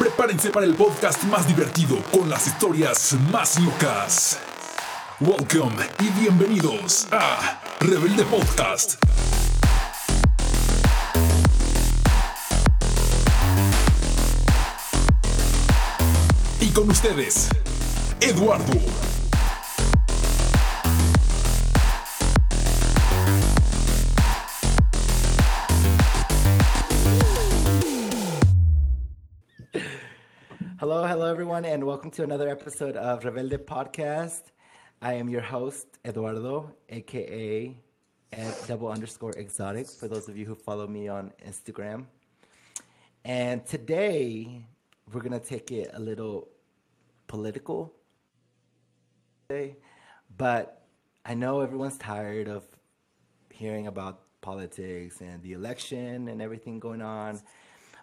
Prepárense para el podcast más divertido con las historias más locas. Welcome y bienvenidos a Rebelde Podcast. Y con ustedes, Eduardo. Hello, everyone, and welcome to another episode of Rebelde Podcast. I am your host, Eduardo, aka at double underscore exotic, for those of you who follow me on Instagram. And today, we're going to take it a little political. But I know everyone's tired of hearing about politics and the election and everything going on.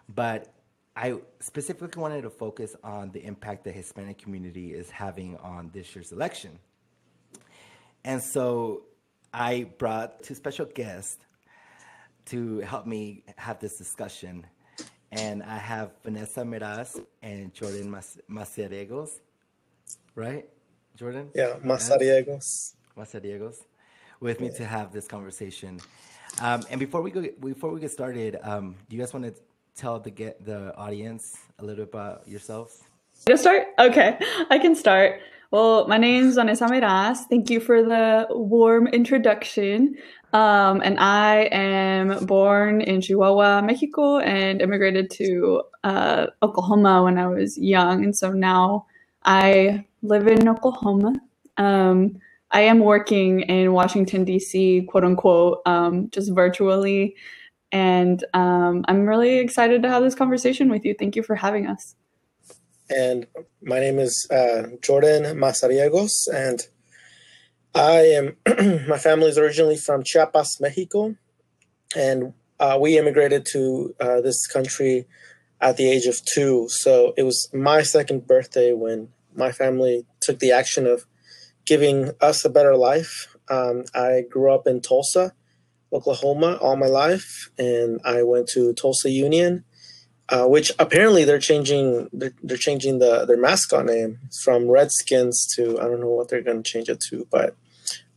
But I specifically wanted to focus on the impact the Hispanic community is having on this year's election. And so I brought two special guests to help me have this discussion. And I have Vanessa Meraz and Jordan Mas- Maceriegos, right? Jordan? Yeah, Masariegos. Maceriegos, with me to have this conversation. Um, and before we go, before we get started, um, do you guys want to tell the get the audience a little bit about yourself? To start? Okay, I can start. Well, my name's Vanessa Meraz. Thank you for the warm introduction. Um, and I am born in Chihuahua, Mexico, and immigrated to uh, Oklahoma when I was young. And so now I live in Oklahoma. Um, I am working in Washington, D.C., quote unquote, um, just virtually. And um, I'm really excited to have this conversation with you. Thank you for having us. And my name is uh, Jordan Masariegos, and I am, my family is originally from Chiapas, Mexico, and uh, we immigrated to uh, this country at the age of two. So it was my second birthday when my family took the action of giving us a better life. Um, I grew up in Tulsa, Oklahoma, all my life, and I went to Tulsa Union, uh, which apparently they're changing. They're, they're changing the their mascot name from Redskins to I don't know what they're going to change it to, but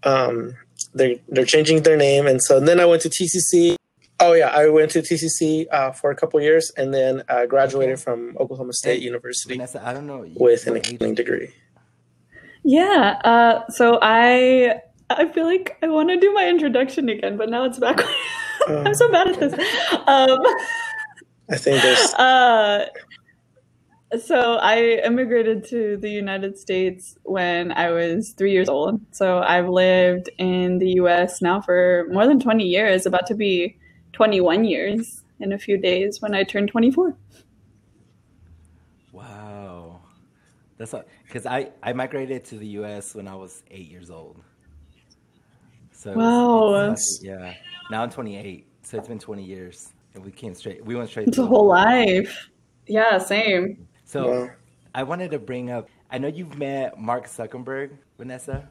um, they're they're changing their name. And so then I went to TCC. Oh yeah, I went to TCC uh, for a couple years, and then uh, graduated from Oklahoma State And University Vanessa, I don't know with an what accounting degree. Yeah. Uh, so I I feel like I want to do my introduction again, but now it's back. I'm so bad at this. Um, I think there's uh, so I immigrated to the United States when I was three years old. So I've lived in the U.S. now for more than 20 years, about to be 21 years in a few days when I turn 24. Wow, that's because I I migrated to the U.S. when I was eight years old. So it was- Wow. it's- yeah. Now I'm 28, so it's been 20 years, and we came straight. We went straight. It's to a the whole point. life. Yeah, same. So Wow. I wanted to bring up. I know you've met Mark Zuckerberg, Vanessa.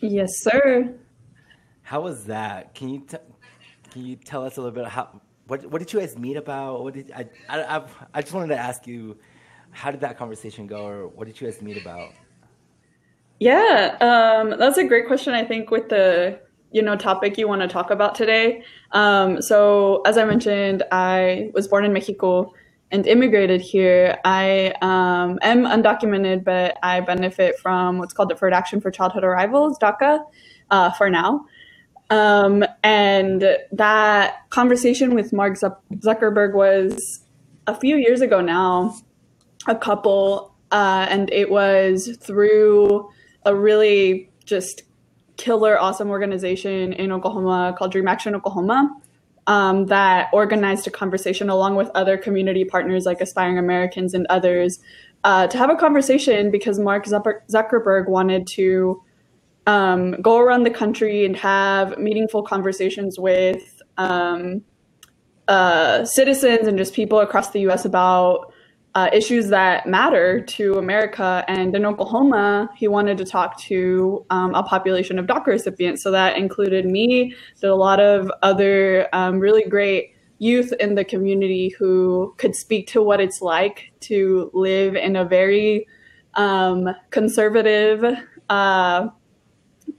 Yes, sir. How was that? Can you t- can you tell us a little bit how what what did you guys meet about? What did I I I've, I just wanted to ask you how did that conversation go, or what did you guys meet about? Yeah, um, that's a great question. I think with the you know topic you want to talk about today. Um, so as I mentioned, I was born in Mexico and immigrated here. I um, am undocumented, but I benefit from what's called Deferred Action for Childhood Arrivals (DACA) uh, for now. Um, and that conversation with Mark Zuckerberg was a few years ago now, a couple, uh, and it was through a really just killer, awesome organization in Oklahoma called Dream Action Oklahoma um, that organized a conversation along with other community partners like Aspiring Americans and others uh, to have a conversation because Mark Zuckerberg wanted to um, go around the country and have meaningful conversations with um, uh, citizens and just people across the U.S. about uh, issues that matter to America. And in Oklahoma, he wanted to talk to um, a population of DACA recipients. So that included me, did a lot of other um, really great youth in the community who could speak to what it's like to live in a very um, conservative uh,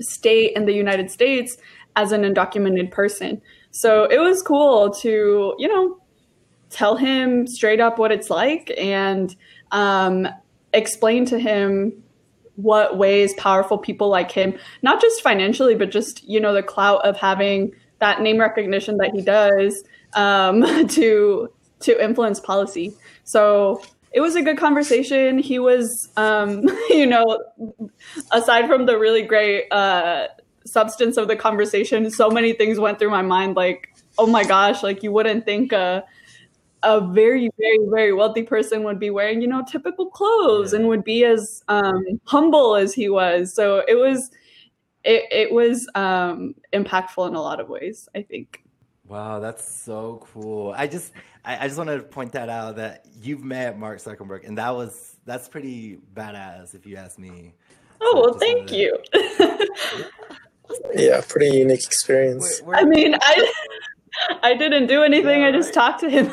state in the United States as an undocumented person. So it was cool to, you know, tell him straight up what it's like and um, explain to him what ways powerful people like him, not just financially, but just, you know, the clout of having that name recognition that he does um, to to influence policy. So it was a good conversation. He was, um, you know, aside from the really great uh, substance of the conversation, so many things went through my mind. Like, oh my gosh, like you wouldn't think a very, very, very wealthy person would be wearing, you know, typical clothes yeah. and would be as um, humble as he was. So it was, it, it was um, impactful in a lot of ways. I think. Wow, that's so cool. I just I, I, just wanted to point that out that you've met Mark Zuckerberg, and that was that's pretty badass if you ask me. Oh so well, thank you. yeah, pretty unique experience. We're, we're, I mean, I I didn't do anything. Yeah, I just talked to him.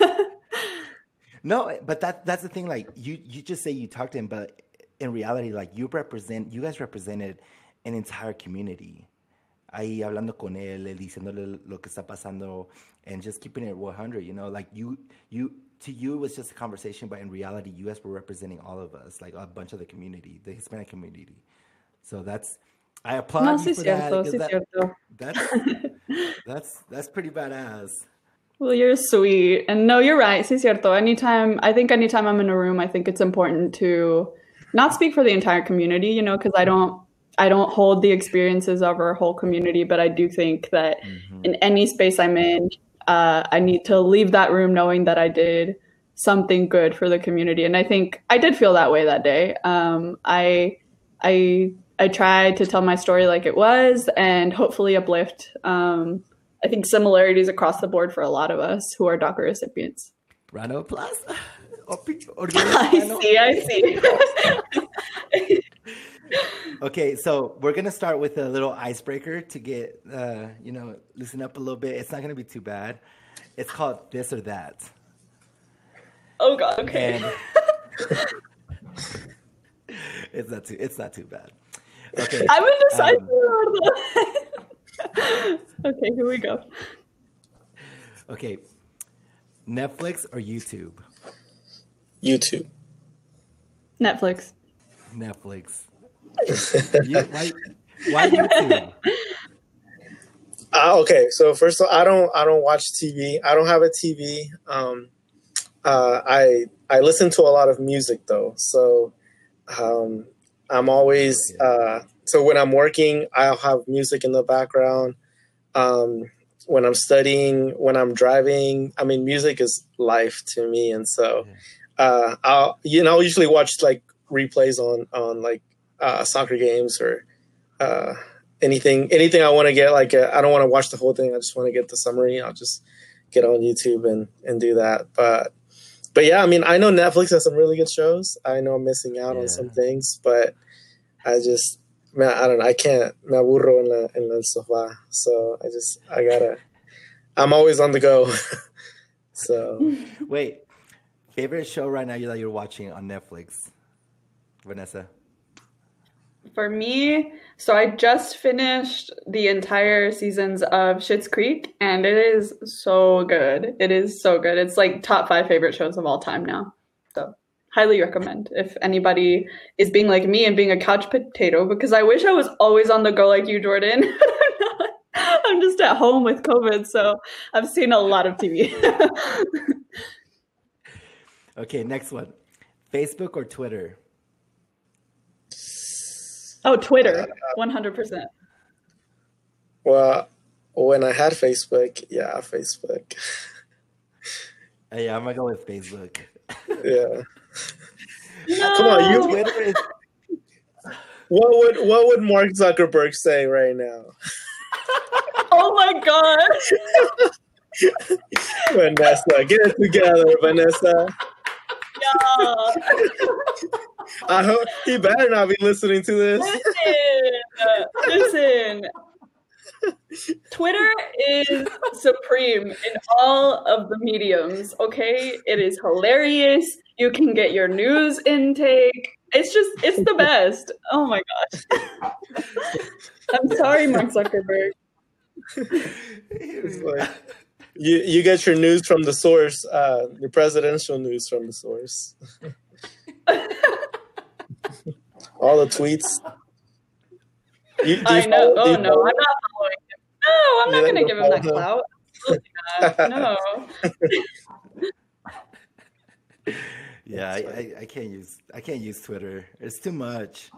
no, but that that's the thing. Like you you just say you talked to him, but in reality, like you represent you guys represented an entire community ahí hablando con él, diciéndole lo que está pasando, and just keeping it 100. You know, like you, you, to you it was just a conversation, but in reality, you guys were representing all of us, like a bunch of the community, the Hispanic community. So that's, I applaud no, you sí for cierto, that, sí that, cierto. That's, that's that's pretty badass. Well, you're sweet, and no, you're right. Sí, cierto. Anytime, I think anytime I'm in a room, I think it's important to not speak for the entire community, you know, because I don't I don't hold the experiences of our whole community, but I do think that mm-hmm. in any space I'm in, uh, I need to leave that room knowing that I did something good for the community. And I think I did feel that way that day. Um, I, I, I tried to tell my story like it was, and hopefully uplift. Um, I think similarities across the board for a lot of us who are DACA recipients. Round of applause. I see. I see. okay, so we're gonna start with a little icebreaker to get uh, you know loosen up a little bit. It's not gonna be too bad. It's called this or that. Oh God. Okay. And it's not too. It's not too bad. Okay. I'm indecisive. Um, okay, here we go. Okay, Netflix or YouTube? YouTube. Netflix. Netflix why, why YouTube? Uh, okay, so first of all, I don't I don't watch TV. I don't have a TV. Um, uh, I I listen to a lot of music though, so um, I'm always uh, so when I'm working, I'll have music in the background. Um, when I'm studying, when I'm driving, I mean, music is life to me, and so uh, I'll you know I'll usually watch like replays on on like uh, soccer games or uh, anything anything I want to get. Like uh, I don't want to watch the whole thing. I just want to get the summary. I'll just get on YouTube and and do that. But but yeah, I mean, I know Netflix has some really good shows. I know I'm missing out yeah. on some things, but I just man, I don't know. I can't me aburro en la en el sofá. So I just I gotta. I'm always on the go. so wait, favorite show right now that you're watching on Netflix, Vanessa? For me, so I just finished the entire seasons of Schitt's Creek, and it is so good. It is so good. It's like top five favorite shows of all time now. So highly recommend if anybody is being like me and being a couch potato because I wish I was always on the go like you, Jordan. I'm just at home with COVID, so I've seen a lot of TV. okay, next one. Facebook or Twitter? Oh, Twitter, uh, uh, one hundred percent. Well, when I had Facebook, yeah, Facebook. Hey, I'm gonna go with Facebook. Yeah. No. Come on, you. Twitter is... What would what would Mark Zuckerberg say right now? oh my god. Vanessa, get it together, Vanessa. I hope he better not be listening to this. Listen, listen. Twitter is supreme in all of the mediums, okay? It is hilarious. You can get your news intake. It's just, it's the best. Oh my gosh. I'm sorry, Mark Zuckerberg. It's like, you you get your news from the source, uh, your presidential news from the source. All the tweets. You, you I know. follow- Oh no, follow- I'm not following him. No, I'm You not going to give him that him? clout. Absolutely not. No. Yeah, I, I, I can't use I can't use Twitter. It's too much.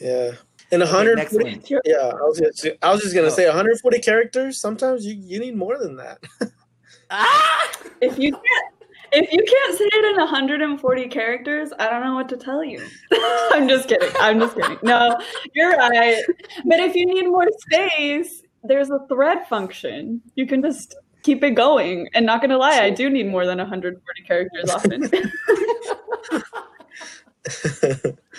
Yeah, in Okay, 140. next one. It's your- Yeah, I was just, I was just gonna Oh. say 140 characters. Sometimes you, you need more than that. Ah! If you can't, if you can't say it in 140 characters, I don't know what to tell you. I'm just kidding. I'm just kidding. No, you're right. But if you need more space, there's a thread function. You can just keep it going. And not gonna lie, I do need more than 140 characters often.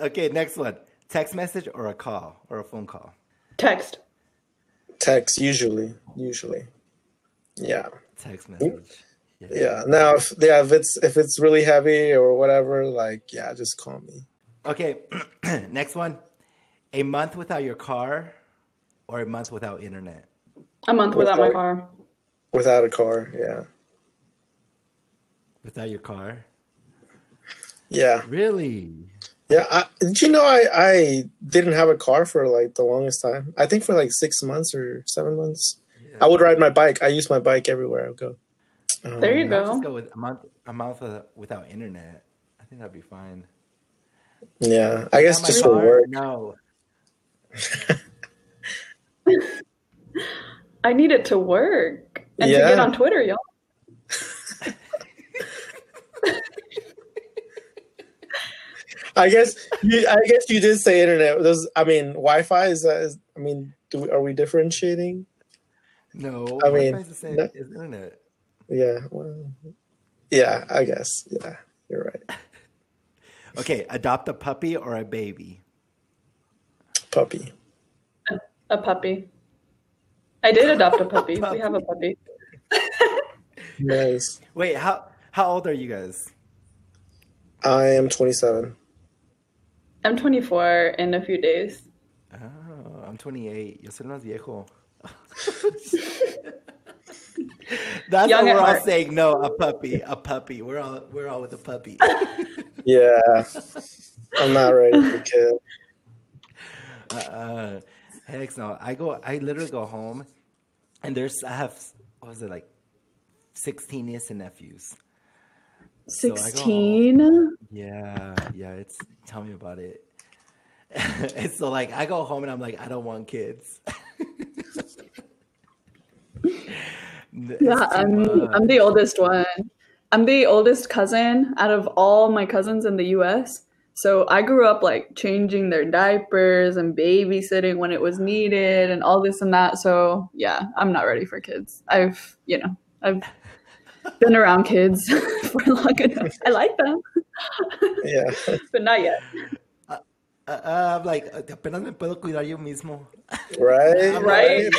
Okay, next one. Text message or a call or a phone call? Text. Text usually, usually. Yeah, Text mm-hmm. message. yeah. Now, if yeah, if it's if it's really heavy or whatever, like yeah, just call me. Okay, next one. A month without your car or a month without internet? A month without my car. Without a car, yeah, Without your car? yeah, Really? yeah. I, did you know I I didn't have a car for like the longest time? I think for like six months or seven months. I would ride my bike. I use my bike everywhere I go. Um, There you I'll go. just go with a month a month without, without internet. I think that'd be fine. Yeah, I guess Without my just for car? work. No. I need it to work and to get on Twitter, y'all. I guess you, I guess you did say internet. Does I mean Wi-Fi is that? Is, I mean, do we, are we differentiating? No. I mean, Wi-Fi's the same that- as internet. Yeah. Well, yeah. I guess. Yeah. You're right. Okay, adopt a puppy or a baby? Puppy. A puppy. I did adopt a puppy. Puppy. We have a puppy. Nice. Wait, how how old are you guys? I am 27. I'm 24 in a few days. Oh, I'm 28. Yo soy más viejo. That's Young what at we're all heart. saying. No, a puppy, a puppy. We're all we're all with a puppy. Yeah. I'm not ready for a kid. uh, heck no. I go. I literally go home, and there's I have what was it like, sixteen nieces and nephews. So 16? Yeah, yeah. It's tell me about it. and so like I go home and I'm like I don't want kids. It's Yeah, I'm much. I'm the oldest one. I'm the oldest cousin out of all my cousins in the US. So I grew up like changing their diapers and babysitting when it was needed and all this and that. So yeah, I'm not ready for kids. I've, you know, I've been around kids for long enough. I like them, Yeah. but not yet. Uh, uh, I'm like apenas me puedo cuidar yo mismo. Right. Right?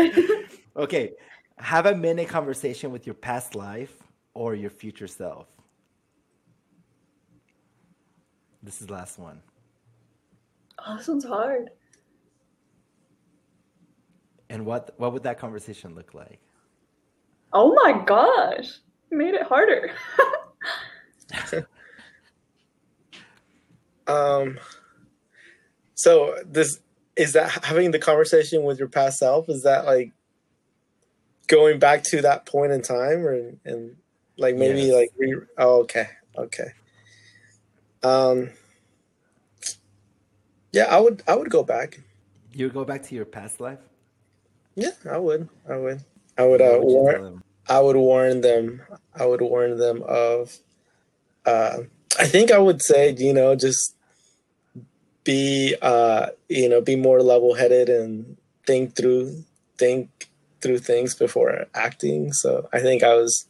Okay, have a minute conversation with your past life or your future self. This is the last one. Oh, this one's hard. And what what would that conversation look like? Oh my gosh. You made it harder. Um. So this is that having the conversation with your past self. Is that like going back to that point in time, or and like maybe Yes. like re- oh, okay, okay. Um. Yeah, I would. I would go back. You would go back to your past life. Yeah, I would. I would. I would. Uh, would warn. I would warn them. I would warn them of. Uh, I think I would say, you know, just be, uh, you know, be more level-headed and think through, think through things before acting. So I think I was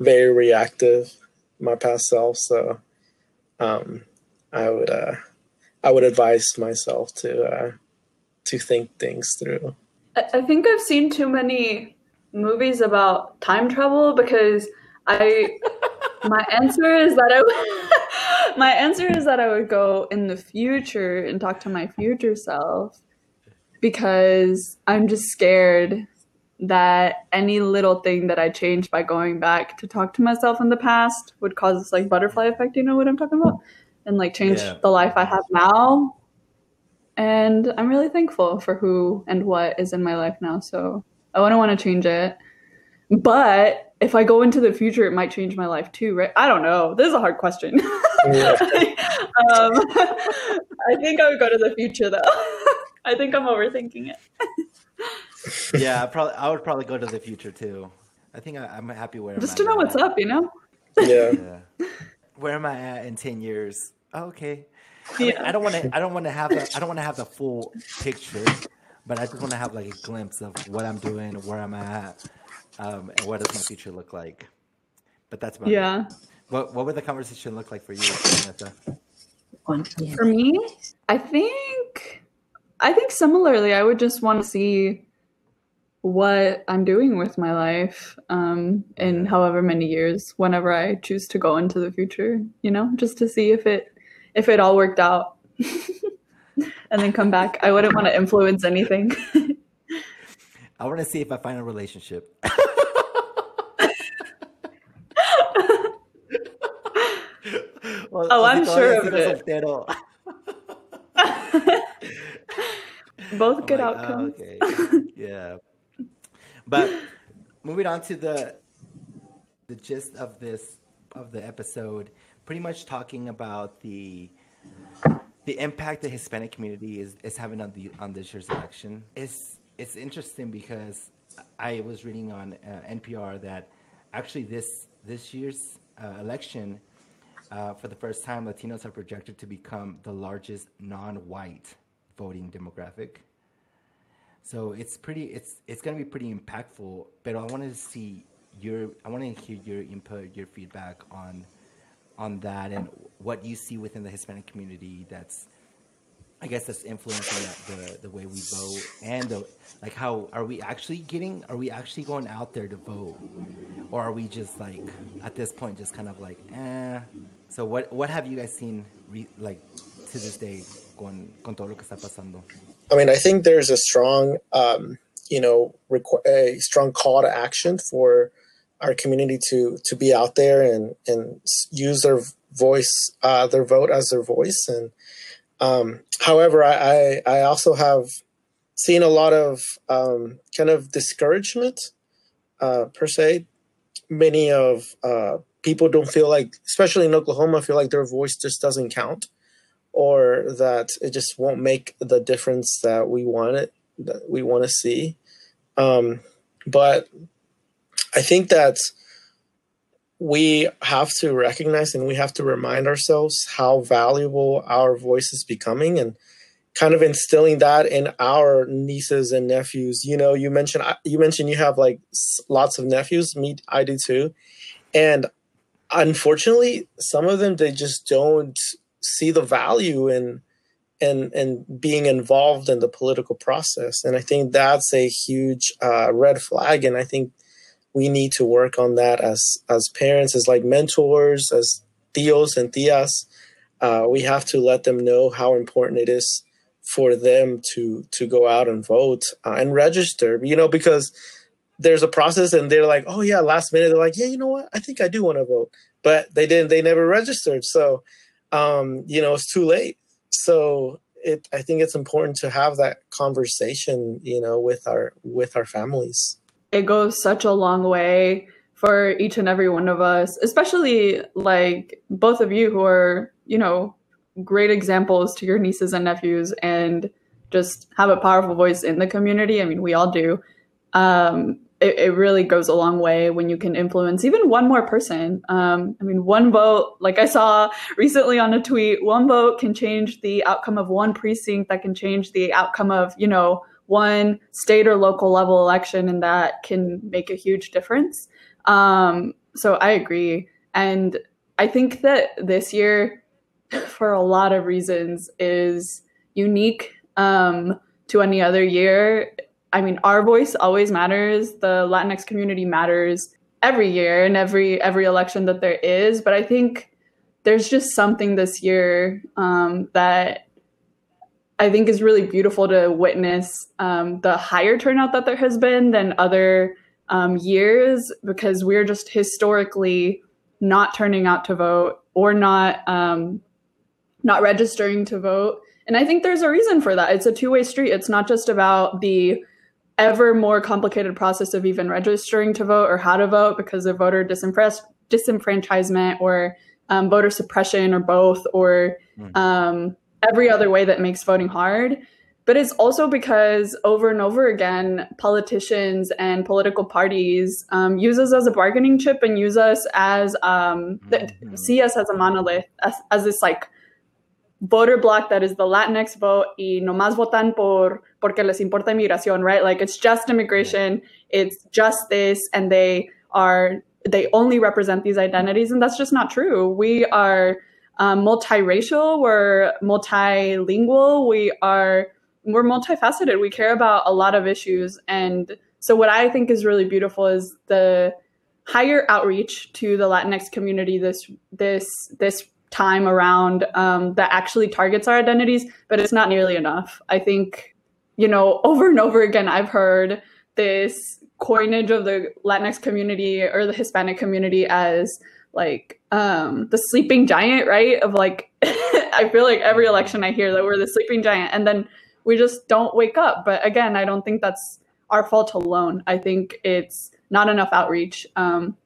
very reactive, my past self. So, um, I would, uh, I would advise myself to uh, to think things through. I, I think I've seen too many movies about time travel because I my answer is that I my answer is that I would go in the future and talk to my future self because I'm just scared that any little thing that I change by going back to talk to myself in the past would cause this like butterfly effect, you know what I'm talking about? And like change Yeah. the life I have now. And I'm really thankful for who and what is in my life now. So I wouldn't want to change it. But if I go into the future, it might change my life too, right? I don't know. This is a hard question. Yeah. um, I think I would go to the future though. I think I'm overthinking it. yeah, I probably I would probably go to the future too. I think I, I'm happy where Just I'm Just to know right what's now. up, you know? Yeah. Yeah. Where am I at in ten years? Oh, okay. I, mean, Yeah. I don't want to. I don't want to have. A, I don't want to have the full picture, but I just want to have like a glimpse of what I'm doing, where I'm at, um, and what does my future look like. But that's about it. Yeah. What What would the conversation look like for you, Vanessa? For me, I think I think similarly, I would just want to see what I'm doing with my life um, in however many years, whenever I choose to go into the future. You know, just to see if it if it all worked out, and then come back. I wouldn't want to influence anything. I want to see if I find a relationship. Well, Oh, I'm sure of it. Both I'm good like, oh, outcomes. okay. yeah. But moving on to the the gist of this of the episode, pretty much talking about the the impact the Hispanic community is, is having on the on this year's election. It's it's interesting because I was reading on uh, NPR that actually this this year's uh, election, uh, for the first time, Latinos are projected to become the largest non-white voting demographic. So it's pretty. It's it's gonna be pretty impactful. But I wanted to see your. I want to hear your input, your feedback on on that, and what you see within the Hispanic community. That's, I guess, that's influencing the the way we vote, and the like. How are we actually getting? Are we actually going out there to vote, or are we just like at this point just kind of like, eh? So what what have you guys seen re, like to this day con con todo lo que está pasando? I mean, I think there's a strong, um, you know, requ- a strong call to action for our community to to be out there and and use their voice, uh, their vote as their voice. And um, however, I, I I also have seen a lot of um, kind of discouragement, uh, per se. Many of uh, people don't feel like, especially in Oklahoma, feel like their voice just doesn't count or that it just won't make the difference that we want it that we want to see um, but i think that we have to recognize and we have to remind ourselves how valuable our voice is becoming and kind of instilling that in our nieces and nephews. You know you mentioned you mentioned you have like lots of nephews. Me i do too. And unfortunately some of them they just don't see the value in and and being involved in the political process. And i think that's a huge uh, red flag. And i think we need to work on that as as parents as like mentors as tios and tias uh, we have to let them know how important it is for them to to go out and vote uh, and register you know because there's a process and they're like oh yeah last minute they're like yeah you know what? I think i do want to vote but they didn't they never registered so um, you know it's too late. So it i think it's important to have that conversation you know with our with our families it goes such a long way for each and every one of us, especially like both of you who are, you know, great examples to your nieces and nephews and just have a powerful voice in the community. I mean, we all do. Um, it, it really goes a long way when you can influence even one more person. Um, I mean, one vote, like I saw recently on a tweet, one vote can change the outcome of one precinct that can change the outcome of, you know, one state or local level election, and that can make a huge difference. Um, so I agree. And I think that this year, for a lot of reasons, is unique um, to any other year. I mean, our voice always matters. The Latinx community matters every year and every every election that there is. But I think there's just something this year um, that I think is really beautiful to witness um, the higher turnout that there has been than other um, years because we're just historically not turning out to vote or not um, not registering to vote. And I think there's a reason for that. It's a two way street. It's not just about the ever more complicated process of even registering to vote or how to vote because of voter disenfranchisement or um, voter suppression or both or mm-hmm. Every other way that makes voting hard. But it's also because over and over again, politicians and political parties um, use us as a bargaining chip and use us as um, mm-hmm. see us as a monolith, as, as this like voter block that is the Latinx vote y nomás votan por porque les importa inmigración, right? Like it's just immigration, it's just this, and they are they only represent these identities, and that's just not true. We are um, multiracial, we're multilingual, we are we're multifaceted. We care about a lot of issues, and so what I think is really beautiful is the higher outreach to the Latinx community this this this time around um, that actually targets our identities, but it's not nearly enough. I think, you know, over and over again, I've heard this coinage of the Latinx community or the Hispanic community as like um, the sleeping giant, right? Of like, I feel like every election I hear that we're the sleeping giant, and then we just don't wake up. But again, I don't think that's our fault alone. I think it's not enough outreach. Um,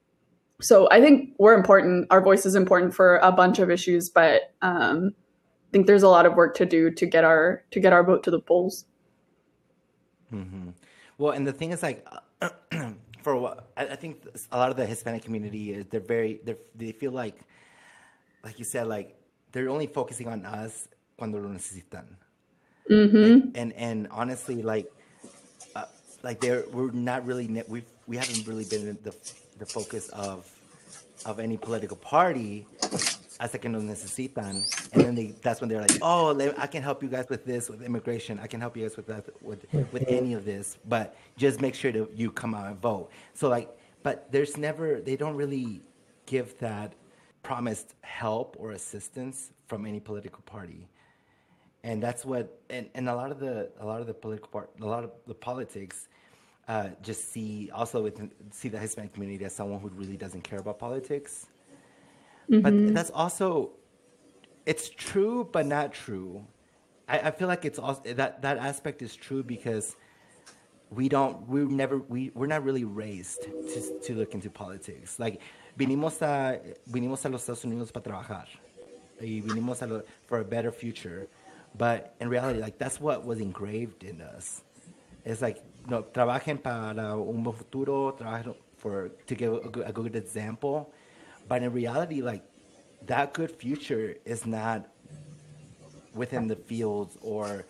so I think we're important. Our voice is important for a bunch of issues, but um, I think there's a lot of work to do to get our to get our vote to the polls. Mm-hmm. Well, and the thing is, like, for what I, I think a lot of the Hispanic community is they're very they they feel like, like you said, like they're only focusing on us cuando lo necesitan. Mm-hmm. Like, and and honestly, like, uh, like they're we're not really we we haven't really been the the focus of of any political party hasta que nos necesitan. And then they that's when they're like oh i can help you guys with this with immigration. I can help you guys with that with with any of this but just make sure that you come out and vote. So like but there's never they don't really give that promised help or assistance from any political party. And that's what and, and a lot of the a lot of the political part a lot of the politics uh, just see also with see the Hispanic community as someone who really doesn't care about politics. Mm-hmm. But that's also it's true, but not true. I, I, feel like it's also that that aspect is true because we don't we never we we're not really raised to to look into politics. Like vinimos a vinimos a los Estados Unidos para trabajar y vinimos a lo, for a better future, but in reality, like that's what was engraved in us. It's like no, trabajen para un buen futuro, trabajen for to give a a good example. But in reality, like that good future is not within the fields or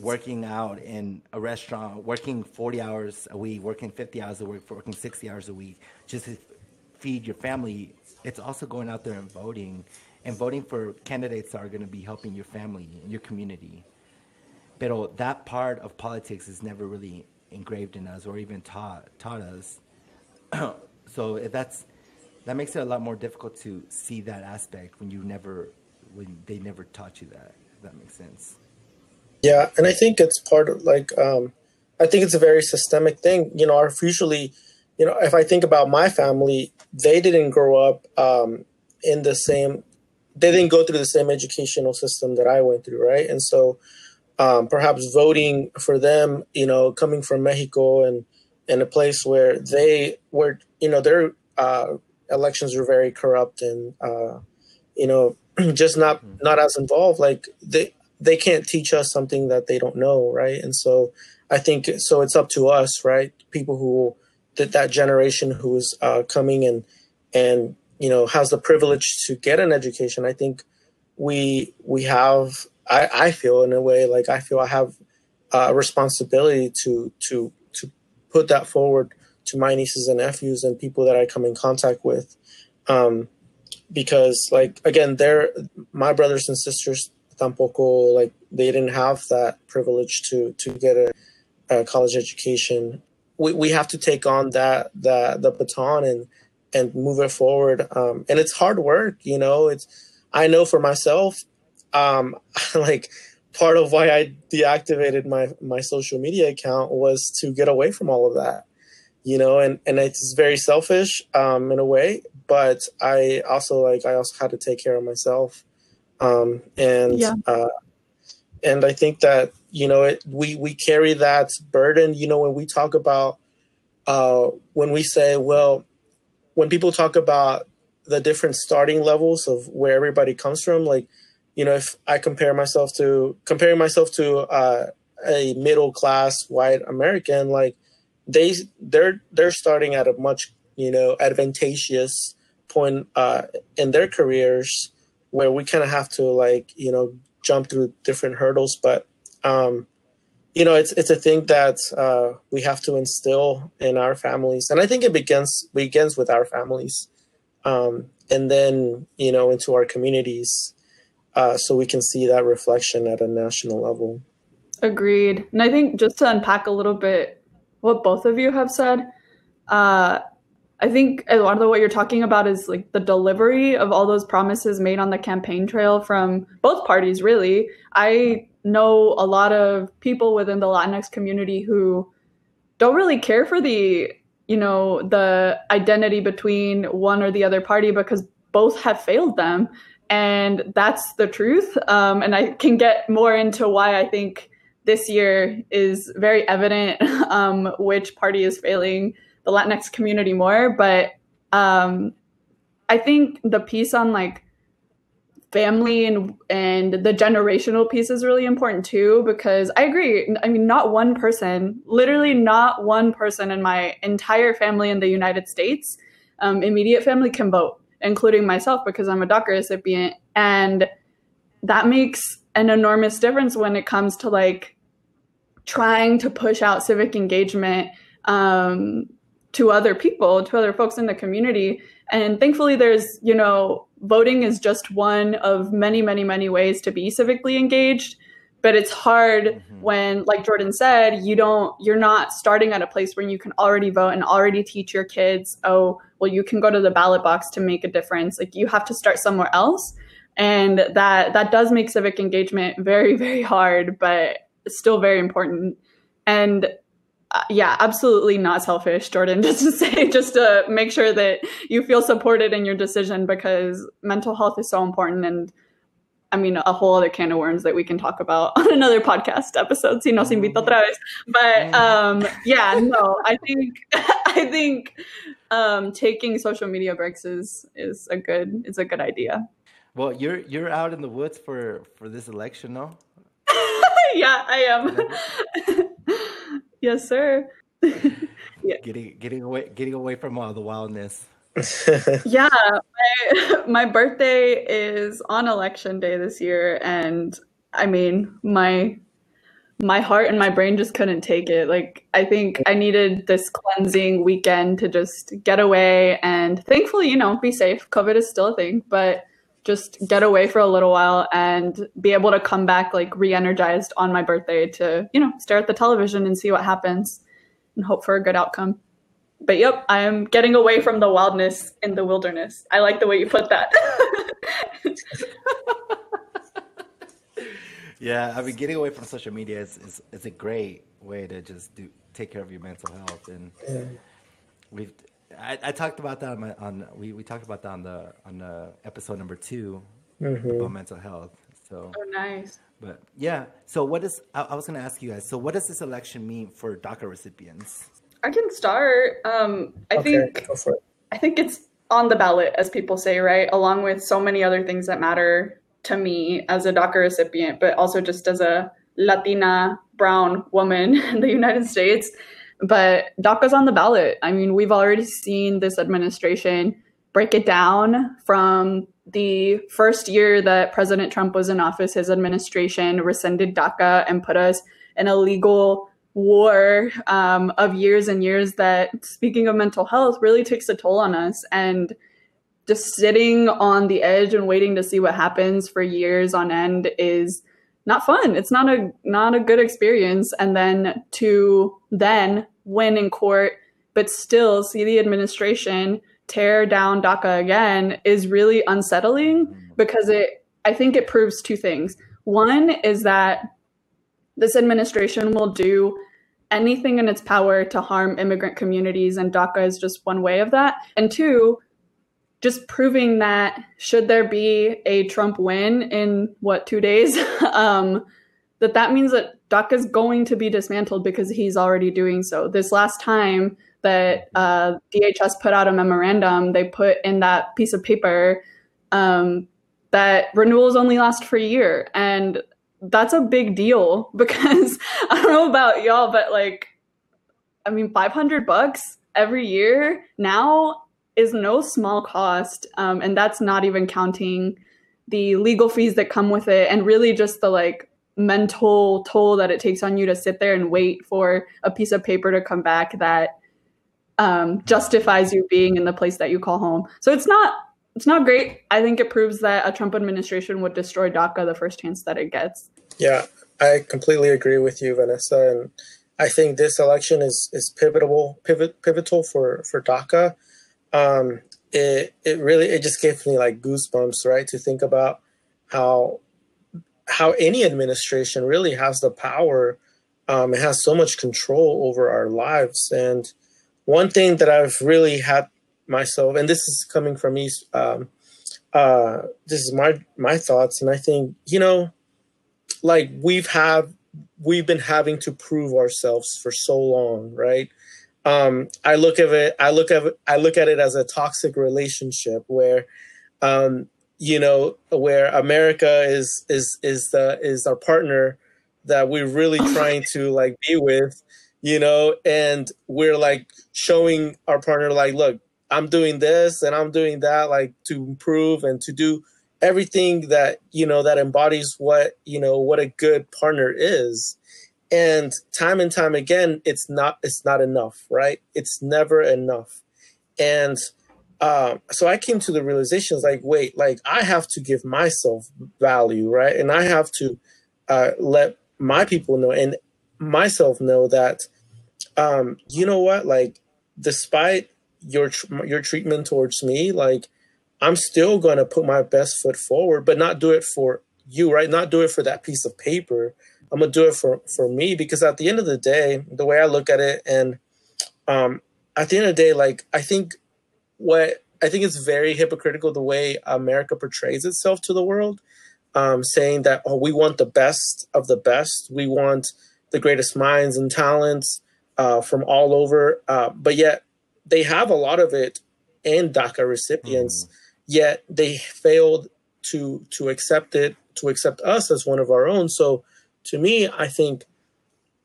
working out in a restaurant, working 40 hours a week, working 50 hours a week, working 60 hours a week, just to feed your family. It's also going out there and voting and voting for candidates that are going to be helping your family and your community. But that part of politics is never really engraved in us or even taught taught us. so that's that makes it a lot more difficult to see that aspect when you never when they never taught you that. That makes sense. Yeah, and I think it's part of like um, I think it's a very systemic thing. You know, our usually, you know, if I think about my family, they didn't grow up um, in the same. They didn't go through the same educational system that I went through, right? And so, um, perhaps voting for them, you know, coming from Mexico and in a place where they were, you know, their uh, elections were very corrupt and, uh, you know, just not mm-hmm. not as involved. Like they they can't teach us something that they don't know, right? And so I think so. It's up to us, right? People who that that generation who is uh, coming and and you know has the privilege to get an education. I think we we have I, I feel in a way like I feel I have a responsibility to to to put that forward to my nieces and nephews and people that I come in contact with. Um, because like again they're my brothers and sisters tampoco like they didn't have that privilege to to get a, a college education we, we have to take on that that the baton and and move it forward um and it's hard work you know it's i know for myself um like part of why i deactivated my my social media account was to get away from all of that you know and and it's very selfish um in a way but i also like i also had to take care of myself um and Yeah. uh and i think that you know it, we we carry that burden you know when we talk about uh when we say well when people talk about the different starting levels of where everybody comes from like you know if i compare myself to comparing myself to uh a middle class white american like they they're they're starting at a much you know advantageous point uh in their careers where we kind of have to like you know jump through different hurdles. But um you know it's it's a thing that uh we have to instill in our families. And i think it begins begins with our families um and then you know into our communities uh so we can see that reflection at a national level. Agreed. And I think just to unpack a little bit what both of you have said, uh, I think Eduardo, what you're talking about is like the delivery of all those promises made on the campaign trail from both parties, really. I know a lot of people within the Latinx community who don't really care for the, you know, the identity between one or the other party because both have failed them. And that's the truth. Um, and I can get more into why I think this year is very evident um, which party is failing the Latinx community more. But um, I think the piece on like family and and the generational piece is really important too because I agree. I mean, not one person, literally not one person in my entire family in the United States, um, immediate family can vote, including myself because I'm a DACA recipient, and that makes an enormous difference when it comes to like trying to push out civic engagement um, to other people, to other folks in the community. And thankfully, there's, you know, voting is just one of many, many, many ways to be civically engaged. But it's hard Mhm. when, like Jordan said, you don't, you're not starting at a place where you can already vote and already teach your kids, oh, well, you can go to the ballot box to make a difference. Like you have to start somewhere else. And that that does make civic engagement very, very hard, but still very important. And uh, yeah, absolutely not selfish, Jordan. Just to say, just to make sure that you feel supported in your decision because mental health is so important. And I mean, a whole other can of worms that we can talk about on another podcast episode. Si nos invita otra vez. But um, yeah, no, I think I think um, taking social media breaks is is a good is a good idea. Well, you're you're out in the woods for for this election, no? yeah, I am. yes, sir. yeah. Getting getting away getting away from all the wildness. Yeah, my, my birthday is on election day this year, and I mean, my my heart and my brain just couldn't take it. Like, I think I needed this cleansing weekend to just get away, and thankfully, you know, be safe. COVID is still a thing, but just get away for a little while and be able to come back like re-energized on my birthday to you know stare at the television and see what happens and hope for a good outcome but yep, I am getting away from the wildness in the wilderness. I like the way you put that. Yeah, I mean, getting away from social media is, is, is a great way to just do take care of your mental health. And Yeah. we've I, I talked about that on, my, on we, we talked about that on the on the episode number 2 Mhm. about mental health. So, oh, nice. but yeah. So, what is I, I was going to ask you guys. So, what does this election mean for DACA recipients? I can start. Um, I Okay, think go for it. I think it's on the ballot, as people say, right? Along with so many other things that matter to me as a DACA recipient, but also just as a Latina brown woman in the United States. But DACA's on the ballot. I mean, we've already seen this administration break it down from the first year that President Trump was in office, his administration rescinded DACA and put us in a legal war um, of years and years that, speaking of mental health, really takes a toll on us. And just sitting on the edge and waiting to see what happens for years on end is not fun. It's not a not a good experience. And then to then win in court, but still see the administration tear down DACA again is really unsettling mm. because it I think it proves two things. One is that this administration will do anything in its power to harm immigrant communities, and DACA is just one way of that. And two, just proving that should there be a Trump win in what two days, um, that that means that DACA is going to be dismantled because he's already doing so. This last time that uh, DHS put out a memorandum, they put in that piece of paper um, that renewals only last for a year, and that's a big deal because I don't know about y'all, but like, I mean, 500 bucks every year now is no small cost. Um, and that's not even counting the legal fees that come with it and really just the like mental toll that it takes on you to sit there and wait for a piece of paper to come back that um, justifies you being in the place that you call home. So it's not it's not great. I think it proves that a Trump administration would destroy DACA the first chance that it gets. Yeah, I completely agree with you, Vanessa, and I think this election is is pivotal pivot pivotal for for DACA. Um, it it really it just gave me like goosebumps, right, to think about how how any administration really has the power. Um, it has so much control over our lives, and one thing that I've really had myself, and this is coming from me. Um, uh, this is my my thoughts, and I think you know like we've have we've been having to prove ourselves for so long, right? Um, I look at it. I look at it, I look at it as a toxic relationship where, um, you know, where America is is is the is our partner that we're really trying to like be with, you know, and we're like showing our partner like, look, I'm doing this and I'm doing that, like to improve and to do everything that you know that embodies what you know what a good partner is and time and time again it's not it's not enough right it's never enough and um, so i came to the realization like wait like i have to give myself value right and i have to uh, let my people know and myself know that um, you know what like despite your your treatment towards me like I'm still going to put my best foot forward, but not do it for you, right? Not do it for that piece of paper. I'm gonna do it for for me because at the end of the day, the way I look at it, and um, at the end of the day, like I think what I think it's very hypocritical the way America portrays itself to the world, um, saying that oh we want the best of the best, we want the greatest minds and talents uh, from all over, uh, but yet they have a lot of it in DACA recipients. Mm yet they failed to to accept it to accept us as one of our own so to me i think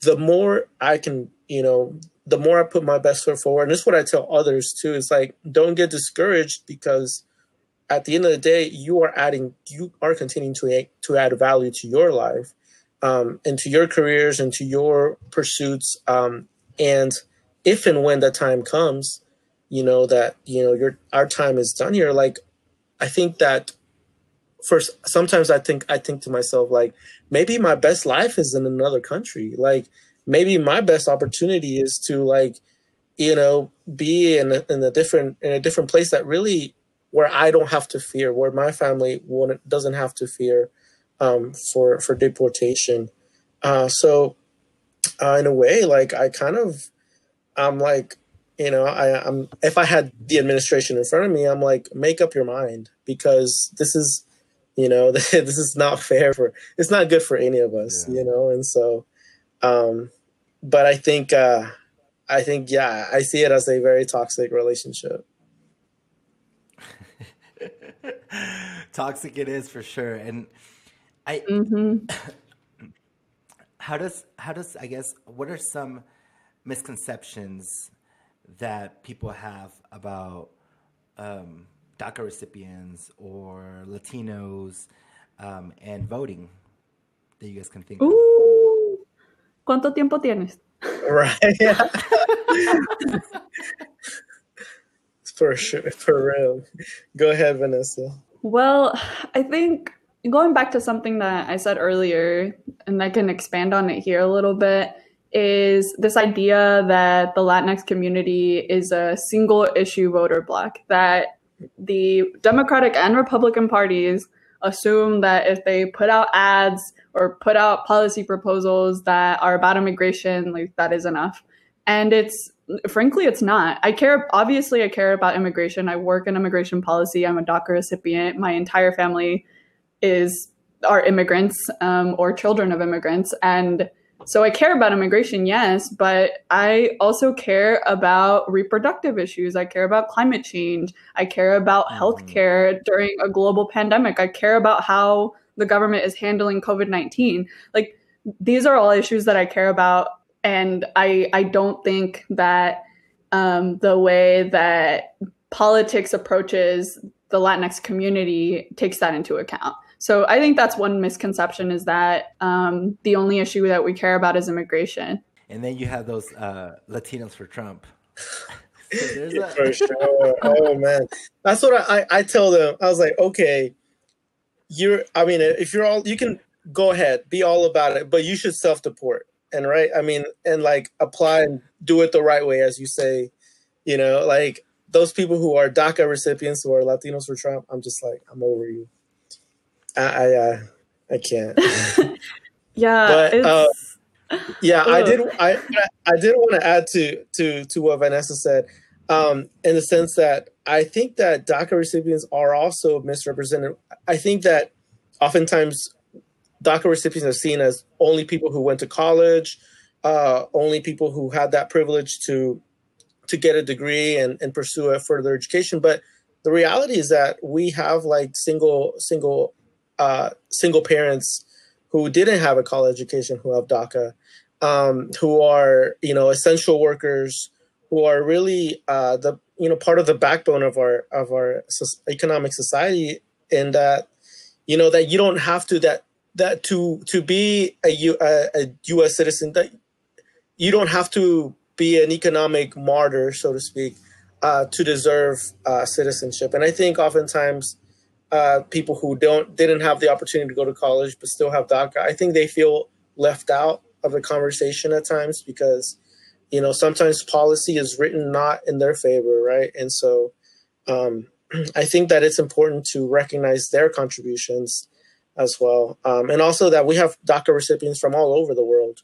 the more i can you know the more i put my best foot forward and this is what i tell others too is like don't get discouraged because at the end of the day you are adding you are continuing to to add value to your life um, and to your careers and to your pursuits um, and if and when that time comes you know that you know your our time is done here like I think that first sometimes I think I think to myself like maybe my best life is in another country. Like maybe my best opportunity is to like you know be in a, in a different in a different place that really where I don't have to fear, where my family doesn't have to fear um, for for deportation. Uh, so uh, in a way, like I kind of I'm like you know I, i'm if i had the administration in front of me i'm like make up your mind because this is you know this is not fair for it's not good for any of us yeah. you know and so um but i think uh i think yeah i see it as a very toxic relationship toxic it is for sure and i mm-hmm. how does how does i guess what are some misconceptions that people have about um, DACA recipients or Latinos um, and voting that you guys can think of? ¿Cuánto tiempo tienes? Right. For sure, for real. Go ahead, Vanessa. Well, I think going back to something that I said earlier, and I can expand on it here a little bit, is this idea that the Latinx community is a single issue voter block, that the Democratic and Republican parties assume that if they put out ads or put out policy proposals that are about immigration, like that is enough. And it's frankly, it's not. I care, obviously, I care about immigration. I work in immigration policy. I'm a DACA recipient. My entire family is are immigrants um, or children of immigrants. And so I care about immigration, yes, but I also care about reproductive issues. I care about climate change. I care about mm-hmm. healthcare during a global pandemic. I care about how the government is handling COVID 19. Like, these are all issues that I care about. And I, I don't think that um, the way that politics approaches the Latinx community takes that into account. So I think that's one misconception is that um, the only issue that we care about is immigration. And then you have those uh, Latinos for Trump. so a- for sure. Oh man, that's what I, I tell them. I was like, okay, you're. I mean, if you're all, you can go ahead, be all about it, but you should self deport and right. I mean, and like apply and do it the right way, as you say. You know, like those people who are DACA recipients who are Latinos for Trump. I'm just like, I'm over you. I I, uh, I can't. yeah, but uh, yeah, I did. I I did want to add to to to what Vanessa said, um, in the sense that I think that DACA recipients are also misrepresented. I think that oftentimes DACA recipients are seen as only people who went to college, uh, only people who had that privilege to to get a degree and, and pursue a further education. But the reality is that we have like single single uh, single parents who didn't have a college education who have DACA, um, who are you know essential workers, who are really uh, the you know part of the backbone of our of our economic society, and that you know that you don't have to that that to to be a, U, a, a U.S. citizen that you don't have to be an economic martyr, so to speak, uh, to deserve uh, citizenship. And I think oftentimes uh, people who don't didn't have the opportunity to go to college but still have DACA, I think they feel left out of the conversation at times because you know sometimes policy is written not in their favor, right? And so um, I think that it's important to recognize their contributions as well, um, and also that we have DACA recipients from all over the world,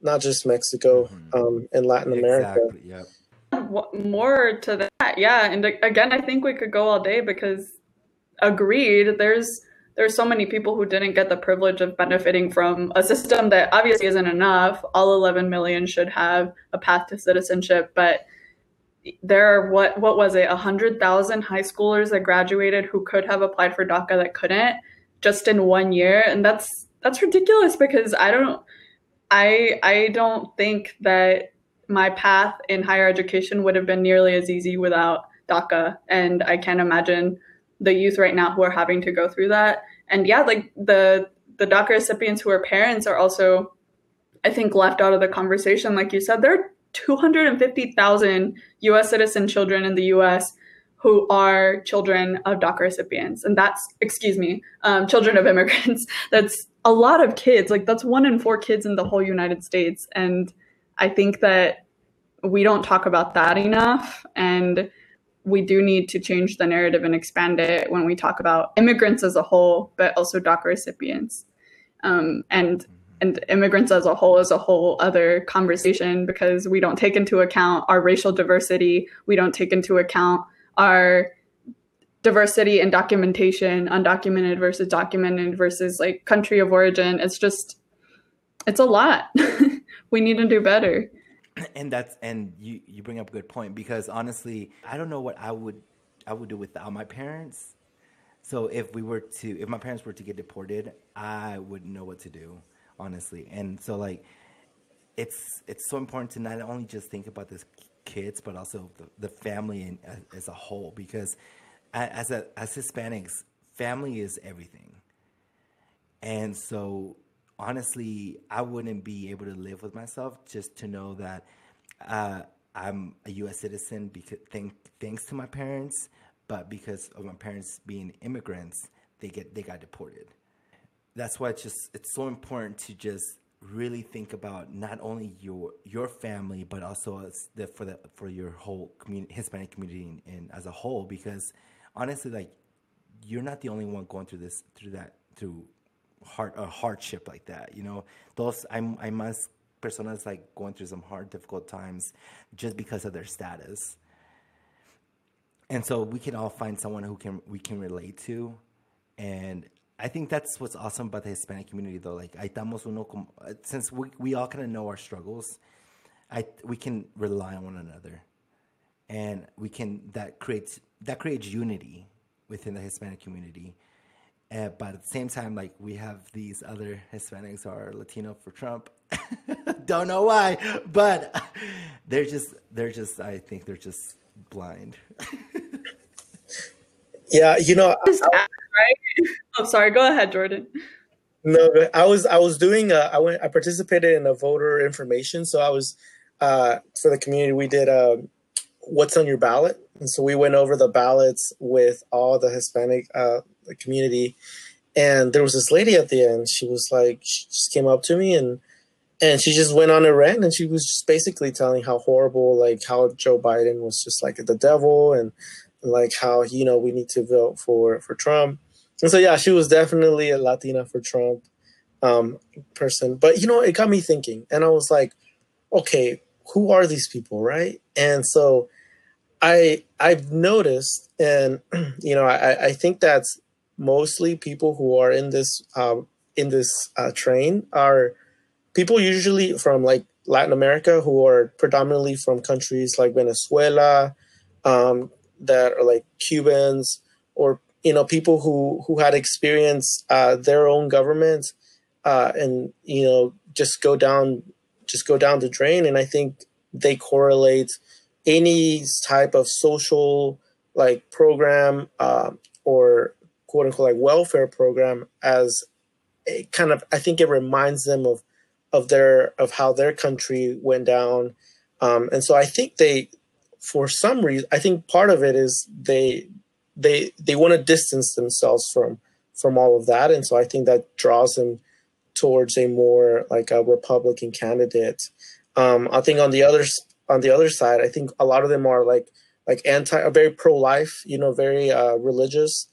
not just Mexico mm-hmm. um, and Latin America. Exactly. Yeah. More to that, yeah. And again, I think we could go all day because agreed there's there's so many people who didn't get the privilege of benefiting from a system that obviously isn't enough. All 11 million should have a path to citizenship but there are what what was it 100,000 high schoolers that graduated who could have applied for DACA that couldn't just in one year? And that's that's ridiculous because I don't I I don't think that my path in higher education would have been nearly as easy without DACA. And I can't imagine the youth right now who are having to go through that. And yeah, like the the DACA recipients who are parents are also, I think, left out of the conversation. Like you said, there are 250,000 U.S. citizen children in the U.S. who are children of DACA recipients, and that's excuse me, um, children of immigrants. that's a lot of kids. Like that's one in four kids in the whole United States, and I think that we don't talk about that enough. And we do need to change the narrative and expand it when we talk about immigrants as a whole, but also DACA recipients. Um, and and immigrants as a whole is a whole other conversation because we don't take into account our racial diversity. We don't take into account our diversity and documentation, undocumented versus documented versus like country of origin. It's just, it's a lot. we need to do better and that's and you you bring up a good point because honestly i don't know what i would i would do without my parents. So if we were to if my parents were to get deported i wouldn't know what to do honestly. And so like it's it's so important to not only just think about this kids but also the, the family as, as a whole because as a as hispanics family is everything. And so honestly, I wouldn't be able to live with myself just to know that uh, I'm a U.S. citizen because thank, thanks to my parents, but because of my parents being immigrants, they get they got deported. That's why it's just it's so important to just really think about not only your your family but also the, for the for your whole community, Hispanic community and as a whole because honestly like you're not the only one going through this through that through hard a hardship like that you know those I'm I must personas like going through some hard difficult times just because of their status and so we can all find someone who can we can relate to and I think that's what's awesome about the Hispanic community, though. Like, uno since we, we all kind of know our struggles, I we can rely on one another, and we can that creates that creates unity within the Hispanic community. Uh, but at the same time, like we have these other Hispanics are Latino for Trump. Don't know why, but they're just they're just I think they're just blind. yeah, you know, I, right? Oh, sorry. Go ahead, Jordan. No, I was I was doing a, I went I participated in a voter information. So I was uh, for the community. We did a uh, what's on your ballot, and so we went over the ballots with all the Hispanic uh, community. And there was this lady at the end. She was like, she just came up to me and and she just went on a rant and she was just basically telling how horrible, like how Joe Biden was just like the devil and like how you know we need to vote for for Trump and so yeah, she was definitely a Latina for Trump um, person. But you know, it got me thinking, and I was like, okay, who are these people, right? And so I I've noticed, and you know, I, I think that's mostly people who are in this um, in this uh, train are people usually from like Latin America who are predominantly from countries like Venezuela, um, that are like Cubans or you know people who who had experienced uh, their own government uh, and you know just go down just go down the drain. And i think they correlate any type of social like program uh, or quote unquote like welfare program as a kind of i think it reminds them of of their of how their country went down. Um, and so i think they for some reason i think part of it is they they they want to distance themselves from from all of that, and so I think that draws them towards a more like a Republican candidate. Um, I think on the other on the other side, I think a lot of them are like like anti, are very pro life, you know, very uh, religious,